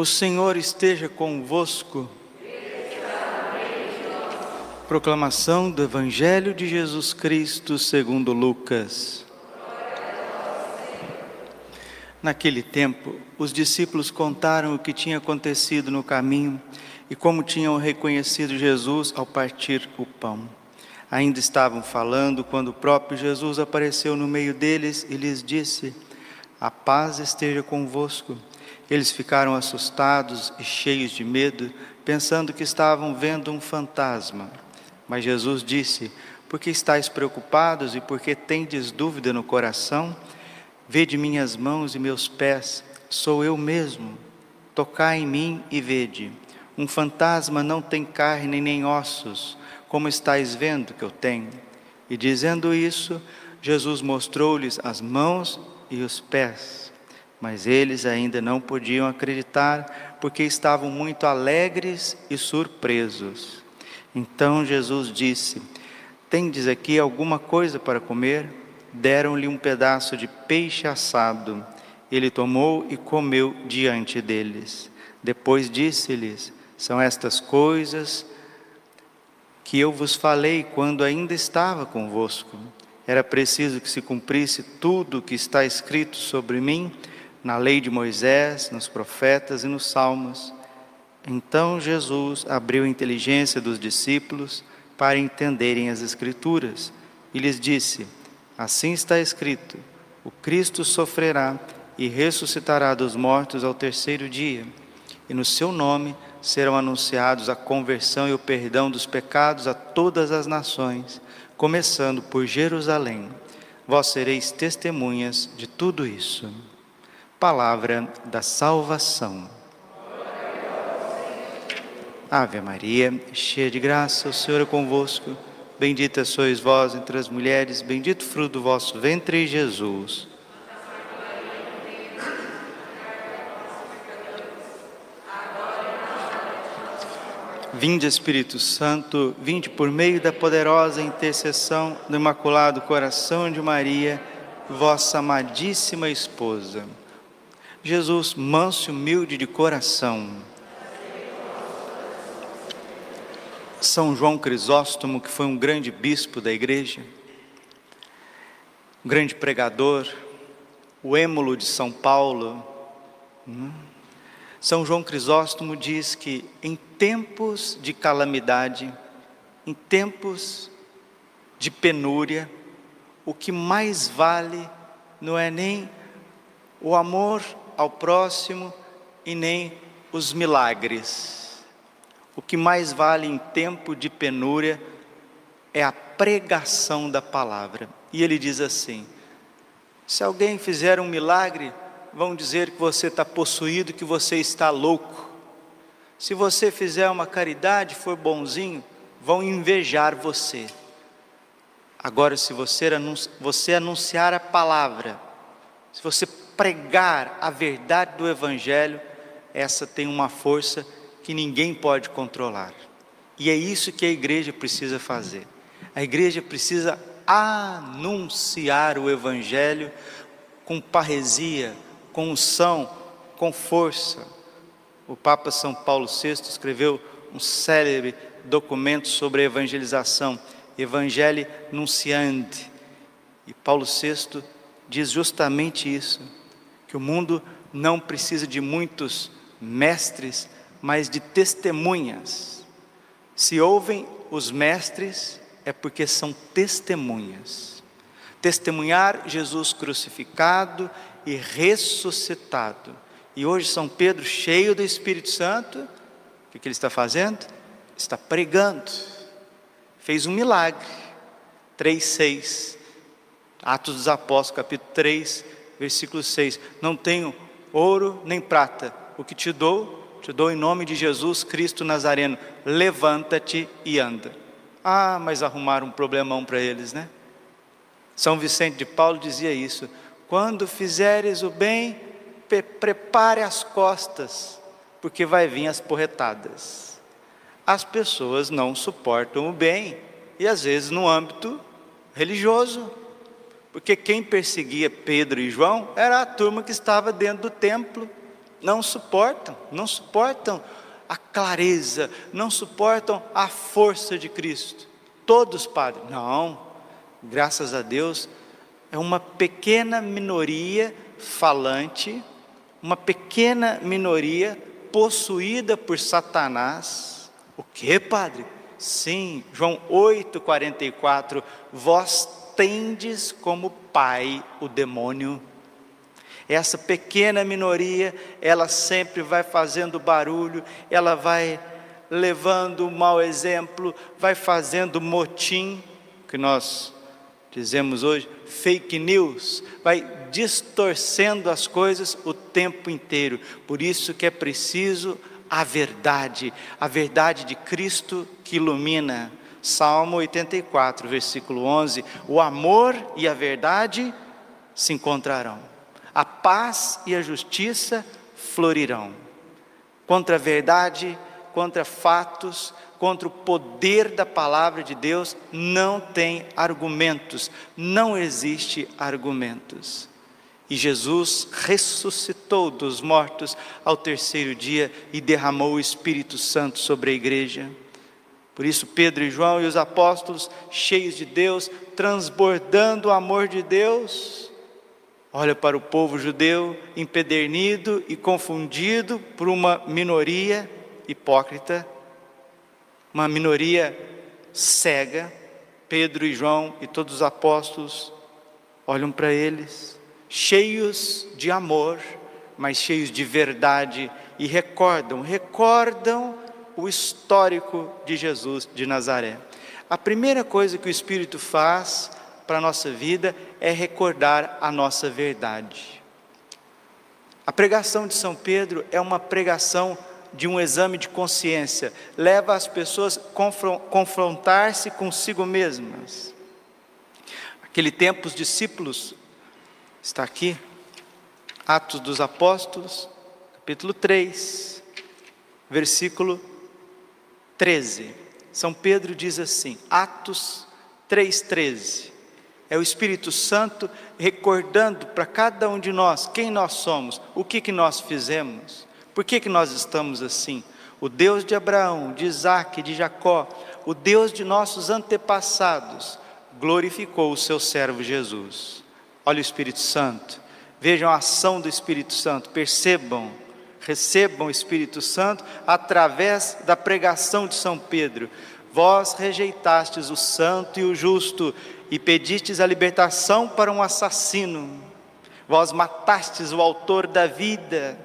O Senhor esteja convosco. Proclamação do Evangelho de Jesus Cristo segundo Lucas. Naquele tempo, os discípulos contaram o que tinha acontecido no caminho e como tinham reconhecido Jesus ao partir o pão. Ainda estavam falando quando o próprio Jesus apareceu no meio deles e lhes disse: A paz esteja convosco. Eles ficaram assustados e cheios de medo, pensando que estavam vendo um fantasma. Mas Jesus disse: Por que estáis preocupados e por que tendes dúvida no coração? Vede minhas mãos e meus pés, sou eu mesmo. Tocai em mim e vede. Um fantasma não tem carne nem ossos, como estáis vendo que eu tenho. E dizendo isso, Jesus mostrou-lhes as mãos e os pés. Mas eles ainda não podiam acreditar, porque estavam muito alegres e surpresos. Então Jesus disse: Tendes aqui alguma coisa para comer? Deram-lhe um pedaço de peixe assado. Ele tomou e comeu diante deles. Depois disse-lhes: São estas coisas que eu vos falei quando ainda estava convosco. Era preciso que se cumprisse tudo o que está escrito sobre mim na lei de Moisés, nos profetas e nos salmos. Então Jesus abriu a inteligência dos discípulos para entenderem as Escrituras e lhes disse: Assim está escrito: o Cristo sofrerá e ressuscitará dos mortos ao terceiro dia, e no seu nome serão anunciados a conversão e o perdão dos pecados a todas as nações, começando por Jerusalém. Vós sereis testemunhas de tudo isso palavra da salvação. Ave Maria, cheia de graça, o Senhor é convosco. Bendita sois vós entre as mulheres, bendito fruto do vosso ventre, Jesus. Vinde, Espírito Santo, vinde por meio da poderosa intercessão do Imaculado Coração de Maria, vossa amadíssima esposa. Jesus, manso e humilde de coração. São João Crisóstomo, que foi um grande bispo da igreja, um grande pregador, o êmulo de São Paulo. Hum? São João Crisóstomo diz que em tempos de calamidade, em tempos de penúria, o que mais vale não é nem o amor ao próximo e nem os milagres. O que mais vale em tempo de penúria é a pregação da palavra. E ele diz assim: se alguém fizer um milagre, vão dizer que você está possuído, que você está louco. Se você fizer uma caridade, for bonzinho, vão invejar você. Agora, se você, anunciar a palavra, se você pregar a verdade do Evangelho, essa tem uma força que ninguém pode controlar. E é isso que a igreja precisa fazer. A igreja precisa anunciar o Evangelho com parresia, com unção, com força. O Papa São Paulo VI escreveu um célebre documento sobre a evangelização, Evangelho Nunciante. E Paulo VI diz justamente isso que o mundo não precisa de muitos mestres, mas de testemunhas. Se ouvem os mestres, é porque são testemunhas. Testemunhar Jesus crucificado e ressuscitado. E hoje São Pedro, cheio do Espírito Santo, o que, ele está fazendo? Está pregando. Fez um milagre. 3,6. Atos dos Apóstolos, capítulo 3, versículo 6: Não tenho ouro nem prata, o que te dou, te dou em nome de Jesus Cristo Nazareno. Levanta-te e anda. Ah, mas arrumaram um problemão para eles, né? São Vicente de Paulo dizia isso: quando fizeres o bem, prepare as costas, porque vai vir as porretadas. As pessoas não suportam o bem, e às vezes no âmbito religioso, porque quem perseguia Pedro e João era a turma que estava dentro do templo, não suportam, não suportam a clareza, não suportam a força de Cristo. Todos, Padre, não, graças a Deus, é uma pequena minoria falante, uma pequena minoria possuída por Satanás. O que, Padre? Sim, João 8,44, vós tendes como pai o demônio essa pequena minoria, ela sempre vai fazendo barulho, ela vai levando o mau exemplo, vai fazendo motim, que nós dizemos hoje, fake news, vai distorcendo as coisas o tempo inteiro. Por isso que é preciso a verdade, a verdade de Cristo que ilumina. Salmo 84, versículo 11: O amor e a verdade se encontrarão a paz e a justiça florirão. Contra a verdade, contra fatos, contra o poder da palavra de Deus, não tem argumentos, não existe argumentos. E Jesus ressuscitou dos mortos ao terceiro dia e derramou o Espírito Santo sobre a igreja. Por isso, Pedro e João e os apóstolos, cheios de Deus, transbordando o amor de Deus, olha para o povo judeu empedernido e confundido por uma minoria hipócrita, uma minoria cega. Pedro e João e todos os apóstolos olham para eles, cheios de amor, mas cheios de verdade e recordam, recordam o histórico de Jesus de Nazaré. A primeira coisa que o Espírito faz para a nossa vida é recordar a nossa verdade. A pregação de São Pedro é uma pregação de um exame de consciência, leva as pessoas a confrontar-se consigo mesmas. Aquele tempo, os discípulos, está aqui, Atos dos Apóstolos, capítulo 3, versículo 13. São Pedro diz assim, Atos 3,13 é o Espírito Santo recordando para cada um de nós quem nós somos, o que, que nós fizemos, por que, que nós estamos assim. O Deus de Abraão, de Isaac, de Jacó, o Deus de nossos antepassados, glorificou o seu servo Jesus. Olha o Espírito Santo, vejam a ação do Espírito Santo, percebam, recebam o Espírito Santo através da pregação de São Pedro. Vós rejeitastes o santo e o justo e pedistes a libertação para um assassino. Vós matastes o autor da vida,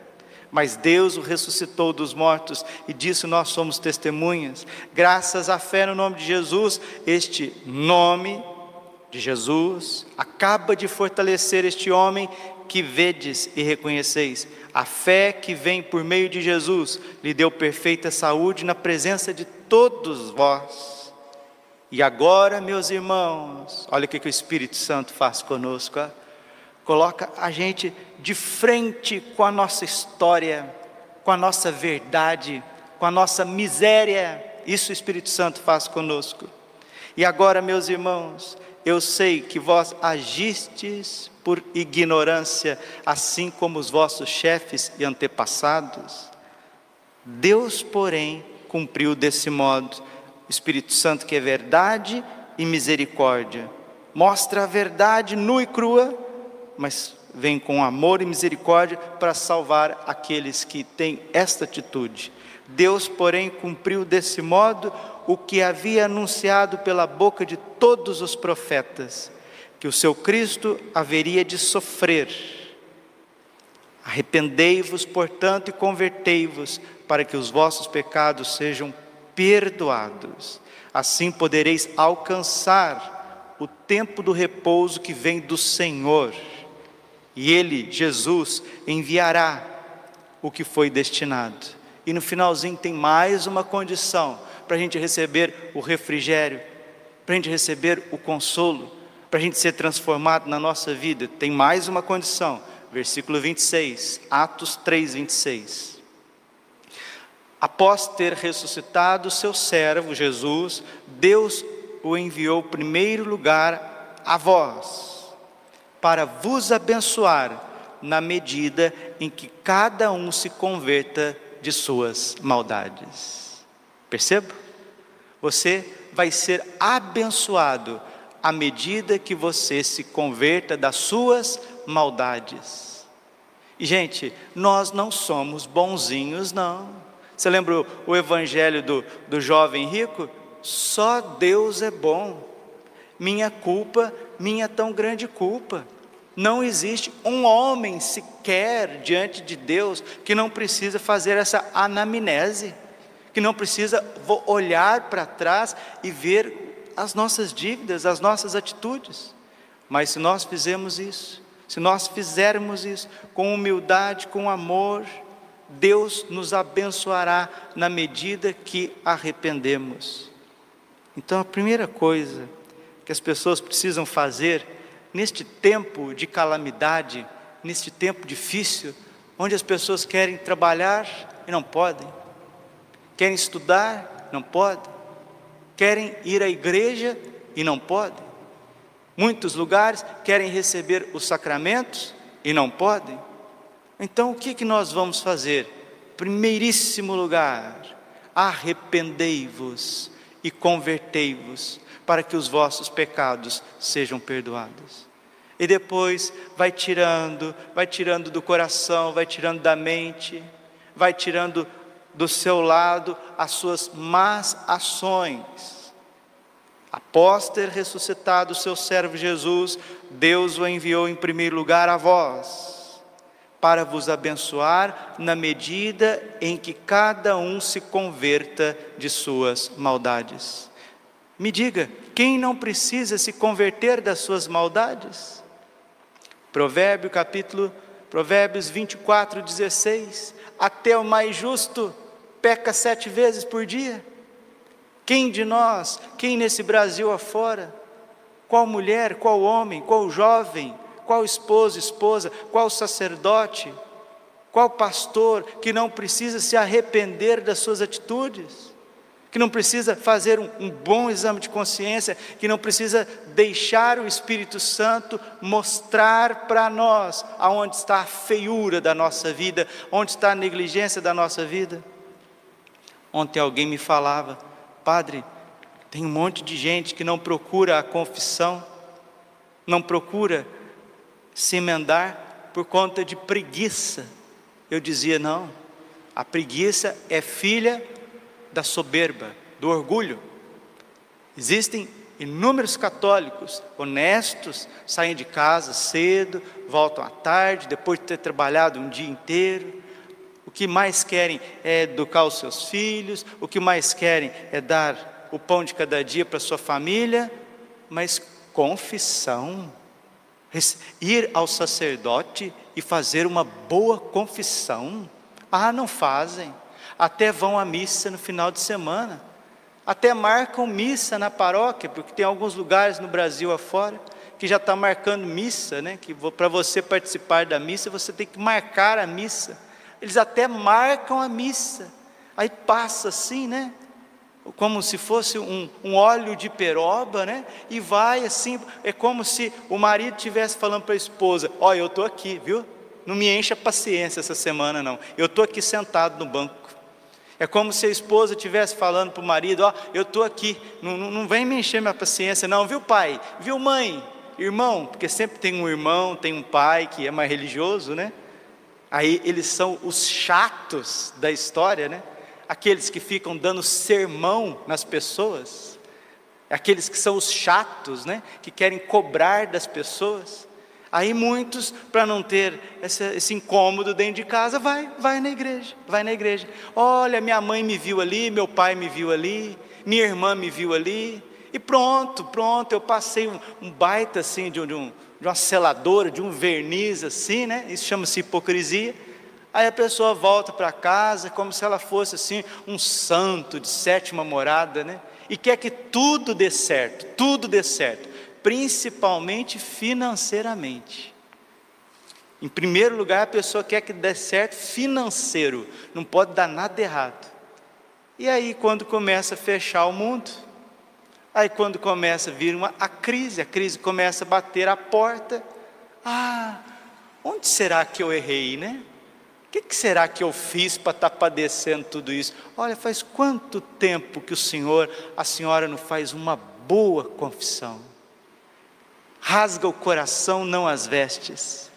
mas Deus o ressuscitou dos mortos e disso nós somos testemunhas. Graças à fé no nome de Jesus, este nome de Jesus acaba de fortalecer este homem que vedes e reconheceis. A fé que vem por meio de Jesus lhe deu perfeita saúde na presença de todos vós. E agora, meus irmãos, olha o que, o Espírito Santo faz conosco, ó. coloca a gente de frente com a nossa história, com a nossa verdade, com a nossa miséria, isso o Espírito Santo faz conosco. E agora, meus irmãos, eu sei que vós agistes por ignorância, assim como os vossos chefes e antepassados. Deus, porém, cumpriu desse modo o Espírito Santo que é verdade e misericórdia. Mostra a verdade nua e crua, mas vem com amor e misericórdia para salvar aqueles que têm esta atitude. Deus, porém, cumpriu desse modo o que havia anunciado pela boca de todos os profetas, que o seu Cristo haveria de sofrer. Arrependei-vos, portanto, e convertei-vos, para que os vossos pecados sejam perdoados. Assim podereis alcançar o tempo do repouso que vem do Senhor. E Ele, Jesus, enviará o que foi destinado. E no finalzinho tem mais uma condição para a gente receber o refrigério, para a gente receber o consolo, para a gente ser transformado na nossa vida. Tem mais uma condição. Versículo 26, Atos 3, 26 após ter ressuscitado seu servo Jesus, Deus o enviou primeiro lugar a vós, para vos abençoar na medida em que cada um se converta de suas maldades. Perceba? Você vai ser abençoado à medida que você se converta das suas maldades. E, gente, nós não somos bonzinhos, não. Você lembra o evangelho do, do jovem rico? Só Deus é bom. Minha culpa, minha tão grande culpa. Não existe um homem sequer diante de Deus que não precisa fazer essa anamnese, que não precisa olhar para trás e ver as nossas dívidas, as nossas atitudes. Mas se nós fizermos isso, se nós fizermos isso com humildade, com amor, Deus nos abençoará na medida que arrependemos. Então, a primeira coisa que as pessoas precisam fazer neste tempo de calamidade, neste tempo difícil, onde as pessoas querem trabalhar e não podem, querem estudar, não podem, querem ir à igreja e não podem. Muitos lugares querem receber os sacramentos e não podem. Então o que, que nós vamos fazer? Primeiríssimo lugar, arrependei-vos e convertei-vos para que os vossos pecados sejam perdoados. E depois vai tirando, vai tirando do coração, vai tirando da mente, vai tirando do seu lado as suas más ações. Após ter ressuscitado o seu servo Jesus, Deus o enviou em primeiro lugar a vós, para vos abençoar na medida em que cada um se converta de suas maldades. Me diga, quem não precisa se converter das suas maldades? Provérbio capítulo Provérbios 24, 16. Até o mais justo peca sete vezes por dia. Quem de nós, quem nesse Brasil afora, qual mulher, qual homem, qual jovem, qual esposo, esposa, qual sacerdote, qual pastor que não precisa se arrepender das suas atitudes? que não precisa fazer um, um, bom exame de consciência, que não precisa deixar o Espírito Santo mostrar para nós aonde está a feiura da nossa vida, onde está a negligência da nossa vida. Ontem alguém me falava, Padre, tem um monte de gente que não procura a confissão, não procura se emendar por conta de preguiça. Eu dizia, não, a preguiça é filha da soberba, do orgulho. Existem inúmeros católicos honestos, saem de casa cedo, voltam à tarde, depois de ter trabalhado um dia inteiro. O que mais querem é educar os seus filhos, o que mais querem é dar o pão de cada dia para sua família, mas confissão, ir ao sacerdote e fazer uma boa confissão. Ah, não fazem até vão à missa no final de semana, até marcam missa na paróquia, porque tem alguns lugares no Brasil afora que já está marcando missa, né? Que para você participar da missa você tem que marcar a missa. Eles até marcam a missa, aí passa assim, né? Como se fosse um, um óleo de peroba, né? E vai assim, é como se o marido estivesse falando para a esposa: Olha, eu estou aqui, viu? Não me encha a paciência essa semana, não. Eu estou aqui sentado no banco. É como se a esposa estivesse falando para o marido: Ó, eu estou aqui, não, não, não vem me encher minha paciência, não, viu, pai? Viu, mãe? Irmão, porque sempre tem um irmão, tem um pai que é mais religioso, né? Aí eles são os chatos da história, né? Aqueles que ficam dando sermão nas pessoas, aqueles que são os chatos, né? Que querem cobrar das pessoas. Aí muitos, para não ter esse, esse, incômodo dentro de casa, vai, vai na igreja, vai na igreja. Olha, minha mãe me viu ali, meu pai me viu ali, minha irmã me viu ali, e pronto, pronto, eu passei um, um baita assim de, um, de, um, de uma seladora, de um verniz assim, né? Isso chama-se hipocrisia. Aí a pessoa volta para casa como se ela fosse assim um santo de sétima morada, né? E quer que tudo dê certo, tudo dê certo principalmente financeiramente. Em primeiro lugar, a pessoa quer que dê certo financeiro, não pode dar nada errado. E aí, quando começa a fechar o mundo, aí quando começa a vir uma, a crise, a crise começa a bater a porta, ah, onde será que eu errei, né? O que, que será que eu fiz para estar tá padecendo tudo isso? Olha, faz quanto tempo que o Senhor, a senhora não faz uma boa confissão? Rasga o coração, não as vestes.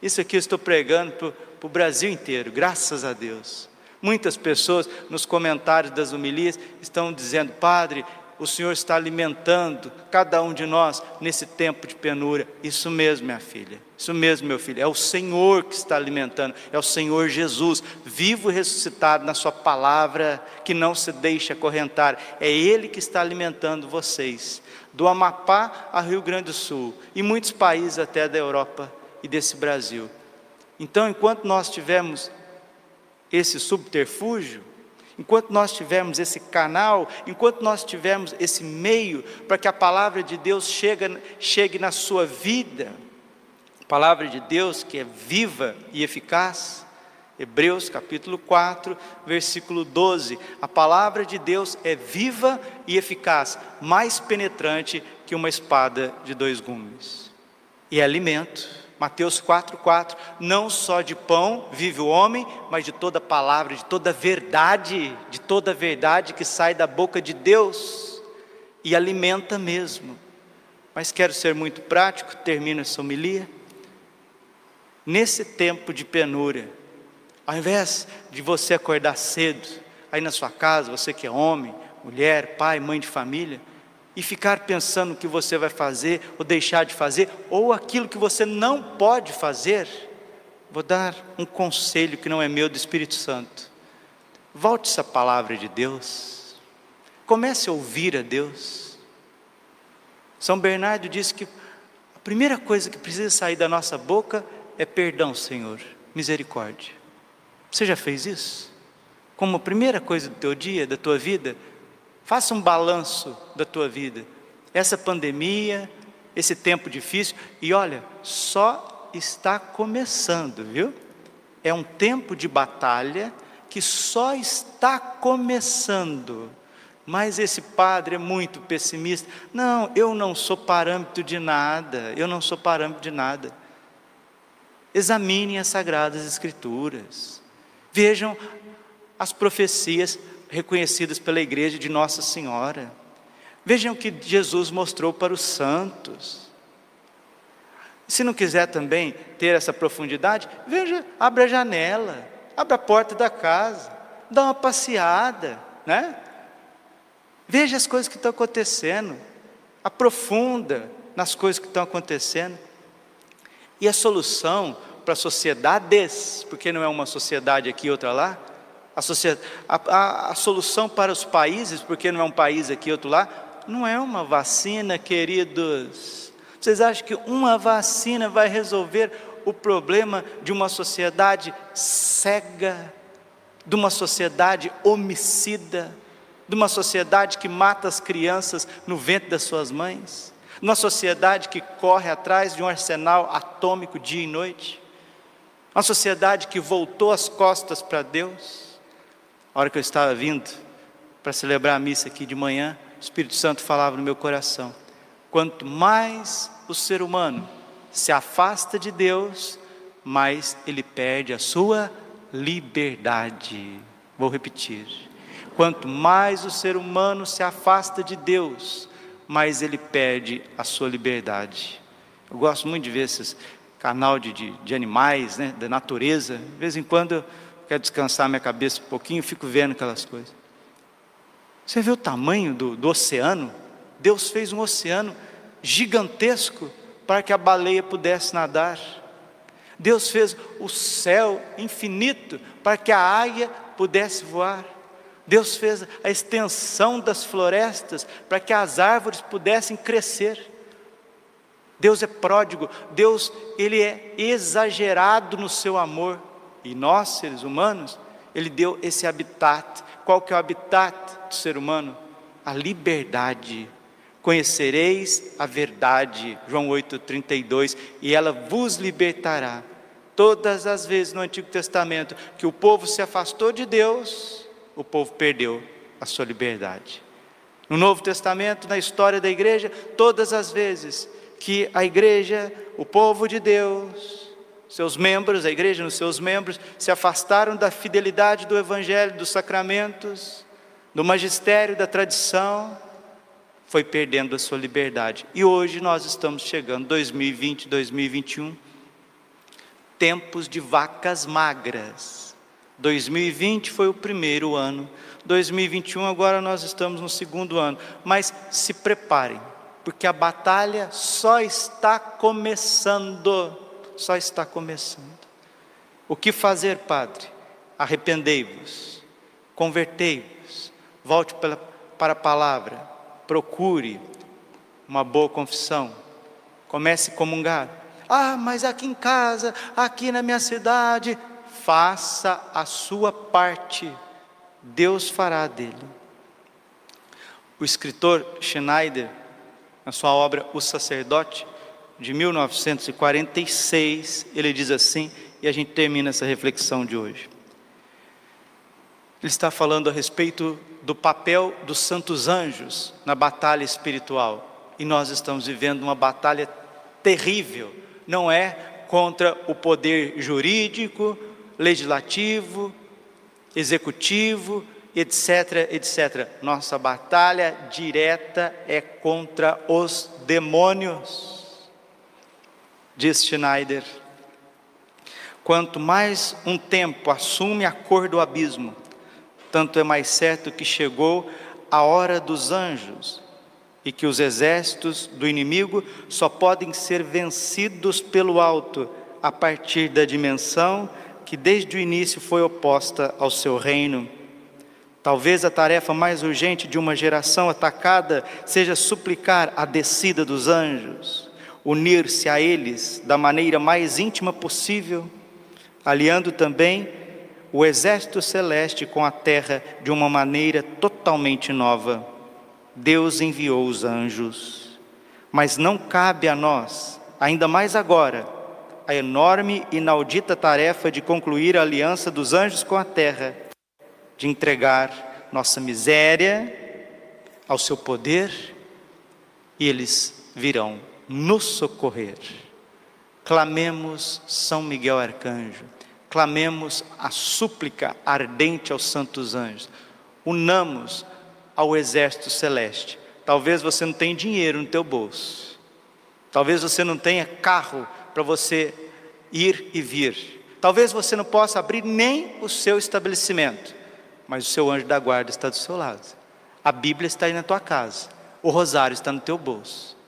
Isso aqui eu estou pregando para o Brasil inteiro, graças a Deus. Muitas pessoas nos comentários das homilias estão dizendo: Padre, o Senhor está alimentando cada um de nós nesse tempo de penúria. Isso mesmo, minha filha. Isso mesmo, meu filho. É o Senhor que está alimentando. É o Senhor Jesus, vivo e ressuscitado na Sua palavra, que não se deixa acorrentar. É Ele que está alimentando vocês. Do Amapá a Rio Grande do Sul e muitos países até da Europa e desse Brasil. Então, enquanto nós tivermos esse subterfúgio, enquanto nós tivermos esse canal, enquanto nós tivermos esse meio para que a palavra de Deus chegue, chegue na sua vida, a palavra de Deus que é viva e eficaz, Hebreus capítulo 4, versículo 12. A palavra de Deus é viva e eficaz, mais penetrante que uma espada de dois gumes. E é alimento Mateus 4,4: Não só de pão vive o homem, mas de toda palavra, de toda verdade, de toda verdade que sai da boca de Deus e alimenta mesmo. Mas quero ser muito prático, termino essa homilia. Nesse tempo de penúria, ao invés de você acordar cedo, aí na sua casa, você que é homem, mulher, pai, mãe de família, e ficar pensando o que você vai fazer ou deixar de fazer, ou aquilo que você não pode fazer, vou dar um conselho que não é meu do Espírito Santo. Volte essa palavra de Deus, comece a ouvir a Deus. São Bernardo disse que a primeira coisa que precisa sair da nossa boca é perdão, Senhor, misericórdia. Você já fez isso? Como a primeira coisa do teu dia, da tua vida? Faça um balanço da tua vida. Essa pandemia, esse tempo difícil, e olha, só está começando, viu? É um tempo de batalha que só está começando. Mas esse padre é muito pessimista. Não, eu não sou parâmetro de nada, eu não sou parâmetro de nada. Examinem as Sagradas Escrituras, vejam as profecias reconhecidas pela igreja de Nossa Senhora. Vejam o que Jesus mostrou para os santos. Se não quiser também ter essa profundidade, veja, abra a janela, abra a porta da casa, dá uma passeada, né? Veja as coisas que estão acontecendo, aprofunda nas coisas que estão acontecendo. E a solução para sociedades, porque não é uma sociedade aqui e outra lá, a, a, a solução para os países, porque não é um país aqui, outro lá, não é uma vacina, queridos. Vocês acham que uma vacina vai resolver o problema de uma sociedade cega, de uma sociedade homicida, de uma sociedade que mata as crianças no ventre das suas mães, de uma sociedade que corre atrás de um arsenal atômico dia e noite, uma sociedade que voltou as costas para Deus. A hora que eu estava vindo para celebrar a missa aqui de manhã, o Espírito Santo falava no meu coração: quanto mais o ser humano se afasta de Deus, mais ele perde a sua liberdade. Vou repetir. Quanto mais o ser humano se afasta de Deus, mais ele perde a sua liberdade. Eu gosto muito de ver esses canal de, de, de animais, né, da natureza. De vez em quando quero descansar minha cabeça um pouquinho, fico vendo aquelas coisas. Você vê o tamanho do, do oceano? Deus fez um oceano gigantesco para que a baleia pudesse nadar. Deus fez o céu infinito para que a águia pudesse voar. Deus fez a extensão das florestas para que as árvores pudessem crescer. Deus é pródigo, Deus ele é exagerado no seu amor. E nós, seres humanos, Ele deu esse habitat. Qual que é o habitat do ser humano? A liberdade. Conhecereis a verdade, João 8,32, e ela vos libertará. Todas as vezes no Antigo Testamento que o povo se afastou de Deus, o povo perdeu a sua liberdade. No Novo Testamento, na história da igreja, todas as vezes que a igreja, o povo de Deus, seus membros, a igreja nos seus membros, se afastaram da fidelidade do Evangelho, dos sacramentos, do magistério, da tradição, foi perdendo a sua liberdade. E hoje nós estamos chegando, 2020, 2021, tempos de vacas magras. 2020 foi o primeiro ano, 2021 agora nós estamos no segundo ano, mas se preparem, porque a batalha só está começando só está começando. O que fazer, Padre? Arrependei-vos, convertei-vos, volte para a palavra, procure uma boa confissão, comece a comungar. Ah, mas aqui em casa, aqui na minha cidade, faça a sua parte, Deus fará dele. O escritor Schneider, na sua obra O Sacerdote, de 1946, ele diz assim, e a gente termina essa reflexão de hoje. Ele está falando a respeito do papel dos santos anjos na batalha espiritual. E nós estamos vivendo uma batalha terrível. Não é contra o poder jurídico, legislativo, executivo, etc, etc. Nossa batalha direta é contra os demônios diz Schneider. Quanto mais um tempo assume a cor do abismo, tanto é mais certo que chegou a hora dos anjos e que os exércitos do inimigo só podem ser vencidos pelo alto a partir da dimensão que desde o início foi oposta ao seu reino. Talvez a tarefa mais urgente de uma geração atacada seja suplicar a descida dos anjos unir-se a eles da maneira mais íntima possível, aliando também o exército celeste com a terra de uma maneira totalmente nova. Deus enviou os anjos, mas não cabe a nós, ainda mais agora, a enorme e inaudita tarefa de concluir a aliança dos anjos com a terra, de entregar nossa miséria ao seu poder, e eles virão nos socorrer. Clamemos São Miguel Arcanjo, clamemos a súplica ardente aos santos anjos, unamos ao exército celeste. Talvez você não tenha dinheiro no teu bolso, talvez você não tenha carro para você ir e vir, talvez você não possa abrir nem o seu estabelecimento, mas o seu anjo da guarda está do seu lado, a Bíblia está aí na tua casa, o rosário está no teu bolso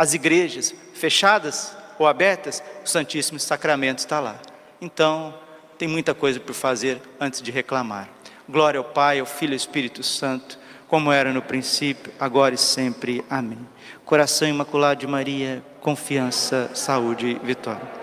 as igrejas fechadas ou abertas, o Santíssimo Sacramento está lá. Então, tem muita coisa por fazer antes de reclamar. Glória ao Pai, ao Filho e ao Espírito Santo, como era no princípio, agora e sempre. Amém. Coração Imaculado de Maria, confiança, saúde e vitória.